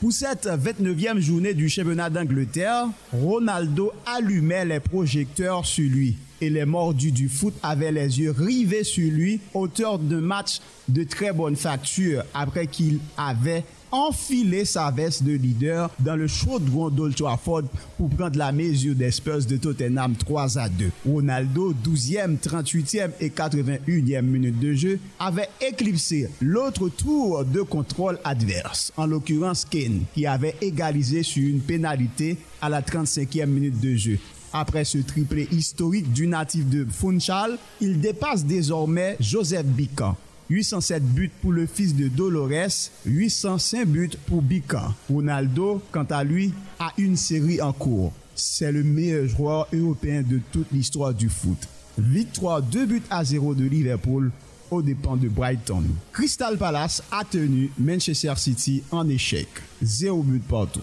Pour cette 29e journée du championnat d'Angleterre, Ronaldo allumait les projecteurs sur lui et les mordus du foot avaient les yeux rivés sur lui, auteur d'un match de très bonne facture après qu'il avait enfilé sa veste de leader dans le chaudron d'Old Trafford pour prendre la mesure des Spurs de Tottenham 3 à 2. Ronaldo, 12e, 38e et 81e minute de jeu, avait éclipsé l'autre tour de contrôle adverse, en l'occurrence Kane, qui avait égalisé sur une pénalité à la 35e minute de jeu. Après ce triplé historique du natif de Funchal, il dépasse désormais Joseph Bican. 807 buts pour le fils de Dolores, 805 buts pour Bican. Ronaldo, quant à lui, a une série en cours. C'est le meilleur joueur européen de toute l'histoire du foot. Victoire 2 buts à 0 de Liverpool aux dépens de Brighton. Crystal Palace a tenu Manchester City en échec. 0 but partout.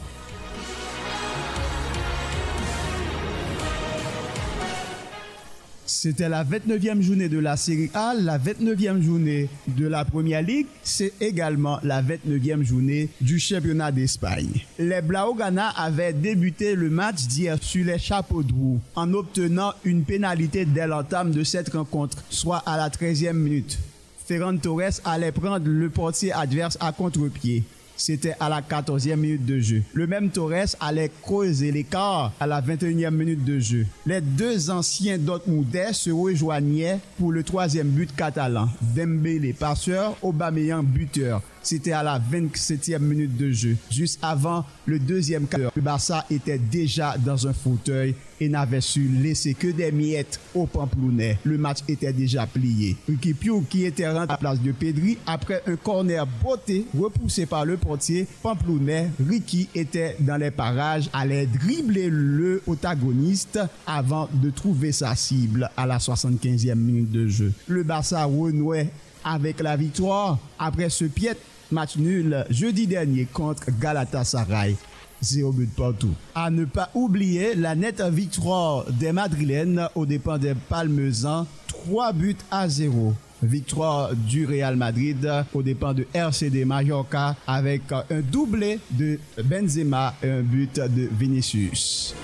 C'était la 29e journée de la Série A, la 29e journée de la Première Ligue. C'est également la 29e journée du championnat d'Espagne. Les Blaugrana avaient débuté le match d'hier sur les chapeaux de roue en obtenant une pénalité dès l'entame de cette rencontre, soit à la 13e minute. Ferran Torres allait prendre le portier adverse à contre-pied. C'était à la 14e minute de jeu. Le même Torres allait creuser l'écart à la 21e minute de jeu. Les deux anciens Dortmundais se rejoignaient pour le troisième but catalan. Dembélé passeur, Aubameyang buteur. C'était à la 27e minute de jeu. Juste avant le deuxième quart, le Barça était déjà dans un fauteuil et n'avait su laisser que des miettes au Pamplounais. Le match était déjà plié. Ricky Piu qui était rentré à la place de Pedri après un corner botté repoussé par le portier Pamplounais. Ricky était dans les parages, allait dribbler le protagoniste avant de trouver sa cible à la 75e minute de jeu. Le Barça renouait avec la victoire après ce pied match nul jeudi dernier contre Galatasaray. Zéro but partout. À ne pas oublier la nette victoire des Madrilènes aux dépens des Palmesans, 3 buts à 0. Victoire du Real Madrid aux dépens de RCD Mallorca avec un doublé de Benzema et un but de Vinicius.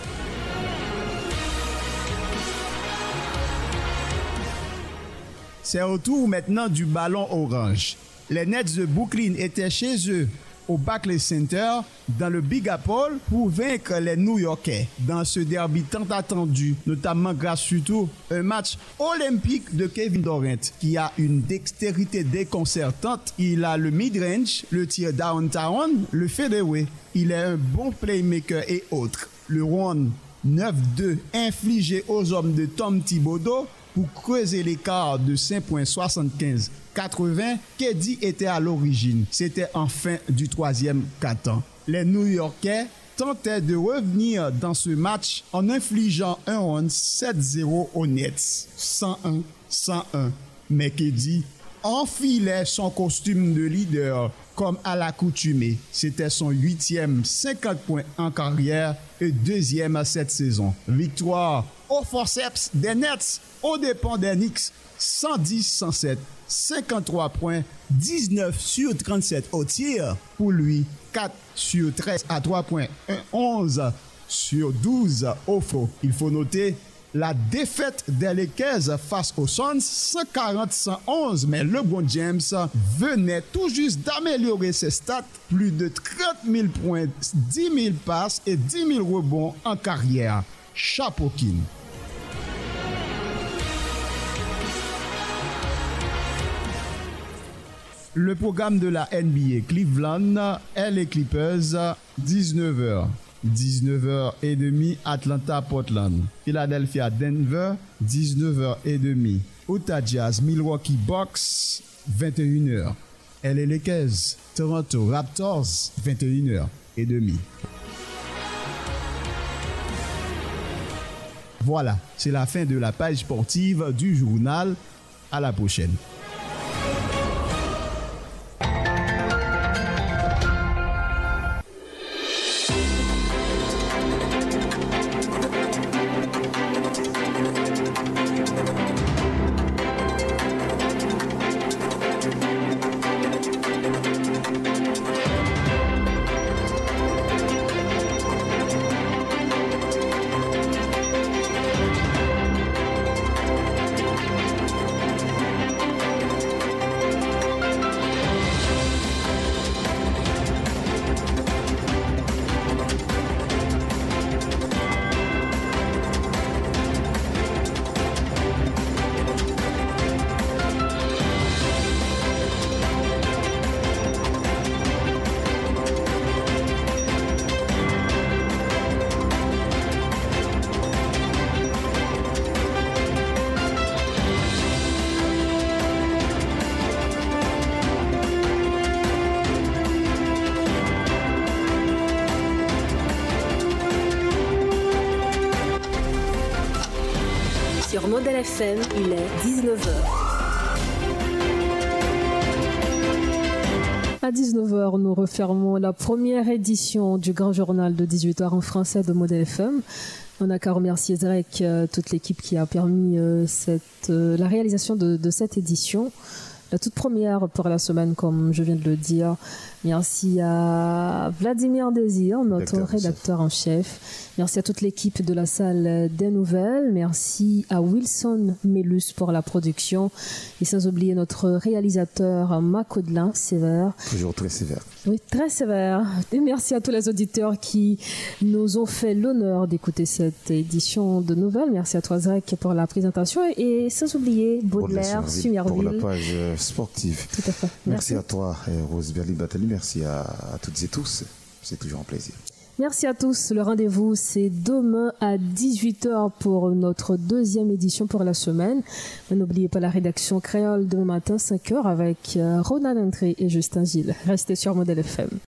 C'est au tour maintenant du ballon orange. Les Nets de Brooklyn étaient chez eux au Barclays Center dans le Big Apple pour vaincre les New Yorkais dans ce derby tant attendu, notamment grâce surtout à un match olympique de Kevin Durant qui a une dextérité déconcertante. Il a le mid-range, le tir downtown, le fadeaway. Il est un bon playmaker et autres. Le round 9-2 infligé aux hommes de Tom Thibodeau pour creuser l'écart de 5.75 80 qu'Eddie était à l'origine. C'était en fin du troisième quart-temps. Les New-Yorkais tentaient de revenir dans ce match en infligeant un round 7-0 aux Nets. 101, 101. Mais qu'Eddie enfilait son costume de leader comme à l'accoutumée. C'était son huitième 50 points en carrière et deuxième à cette saison. Victoire au forceps des Nets, au dépens des Knicks, 110-107, 53 points, 19 sur 37 au tir pour lui, 4 sur 13 à 3 points, 11 sur 12 au faux. Il faut noter la défaite des Lakers face aux Suns 140-111, mais LeBron James venait tout juste d'améliorer ses stats, plus de 30 000 points, 10 000 passes et 10 000 rebonds en carrière. Chapeau King. Le programme de la NBA Cleveland est les Clippers 19h. 19h30 Atlanta Portland. Philadelphia Denver 19h30. Utah Jazz Milwaukee Bucks 21h. LA Lakers Toronto Raptors 21h30. Voilà, c'est la fin de la page sportive du journal. À la prochaine. Il est 19h. À 19h, nous refermons la première édition du grand journal de 18h en français de Modèle FM. On n'a qu'à remercier Zrek, euh, toute l'équipe qui a permis euh, euh, la réalisation de cette édition. La toute première pour la semaine, comme je viens de le dire. Merci à Vladimir Désir, notre Rédacteur en chef. Merci à toute l'équipe de la salle des nouvelles. Merci à Wilson Melus pour la production. Et sans oublier notre réalisateur Macodelin Sévère. Toujours très sévère. Oui, très sévère. Et merci à tous les auditeurs qui nous ont fait l'honneur d'écouter cette édition de nouvelles. Merci à toi, Zach, pour la présentation. Et sans oublier Baudelaire, soirée, Pour la Sumerville. page sportive. Tout à fait. Merci, Merci. à toi, Rose Berly Batali. Merci à, toutes et tous. C'est toujours un plaisir. Merci à tous. Le rendez-vous, c'est demain à 18h pour notre deuxième édition pour la semaine. N'oubliez pas la rédaction créole demain matin, 5h avec euh, Ronald André et Justin Gilles. Restez sur Modèle FM.